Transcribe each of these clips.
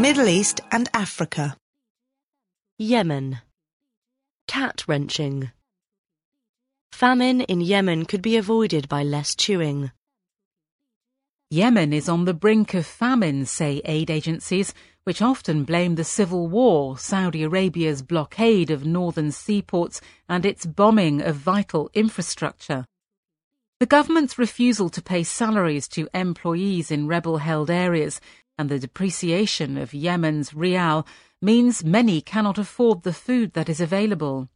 Middle East and Africa. Yemen. Qat wrenching. Famine in Yemen could be avoided by less chewing. Yemen is on the brink of famine, say aid agencies, which often blame the civil war, Saudi Arabia's blockade of northern seaports, and its bombing of vital infrastructure. The government's refusal to pay salaries to employees in rebel held areas and the depreciation of Yemen's rial means many cannot afford the food that is available.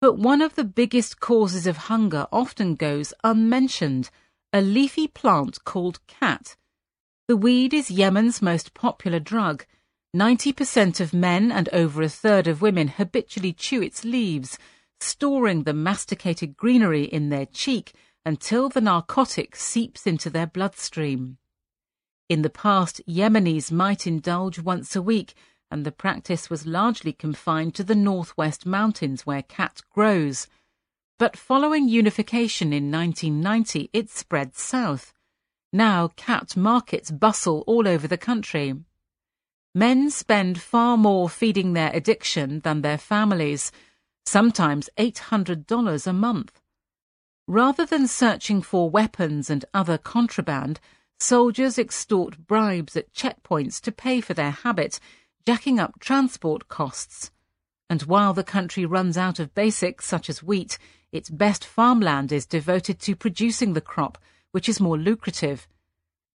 But one of the biggest causes of hunger often goes unmentioned a leafy plant called qat. The weed is Yemen's most popular drug. 90% of men and over a third of women habitually chew its leaves, storing the masticated greenery in their cheek until the narcotic seeps into their bloodstream. In the past, Yemenis might indulge once a week, and the practice was largely confined to the northwest mountains where qat grows. But following unification in 1990, it spread south. Now qat markets bustle all over the country. Men spend far more feeding their addiction than their families, sometimes $800 a month. Rather than searching for weapons and other contraband, soldiers extort bribes at checkpoints to pay for their habit, jacking up transport costs. And while the country runs out of basics such as wheat, its best farmland is devoted to producing the crop, which is more lucrative.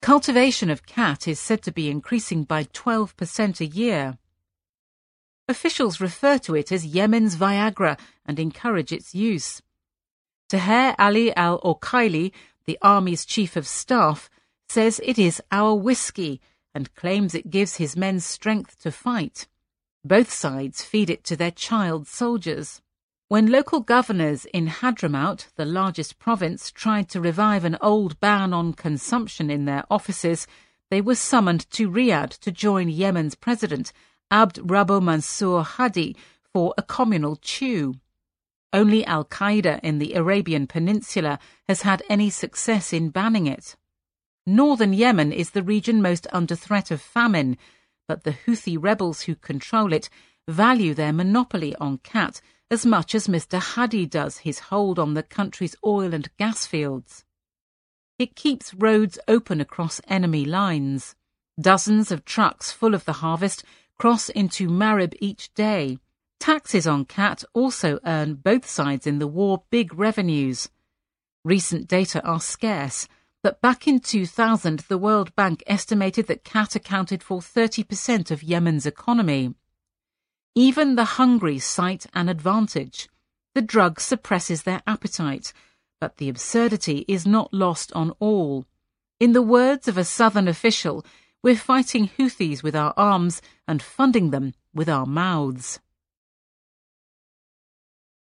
Cultivation of qat is said to be increasing by 12% a year. Officials refer to it as Yemen's Viagra and encourage its use. Taher Ali al Okaili, the army's chief of staff, says it is our whiskey and claims it gives his men strength to fight. Both sides feed it to their child soldiers. When local governors in Hadramaut, the largest province, tried to revive an old ban on consumption in their offices, they were summoned to Riyadh to join Yemen's president, Abd Rabbo Mansour Hadi, for a communal chew. Only Al Qaeda in the Arabian Peninsula has had any success in banning it. Northern Yemen is the region most under threat of famine, but the Houthi rebels who control it value their monopoly on qat as much as Mr. Hadi does his hold on the country's oil and gas fields. It keeps roads open across enemy lines. Dozens of trucks full of the harvest cross into Marib each day. Taxes on qat also earn both sides in the war big revenues. Recent data are scarce, but back in 2000 the World Bank estimated that qat accounted for 30% of Yemen's economy. Even the hungry cite an advantage. The drug suppresses their appetite, but the absurdity is not lost on all. In the words of a southern official, we're fighting Houthis with our arms and funding them with our mouths.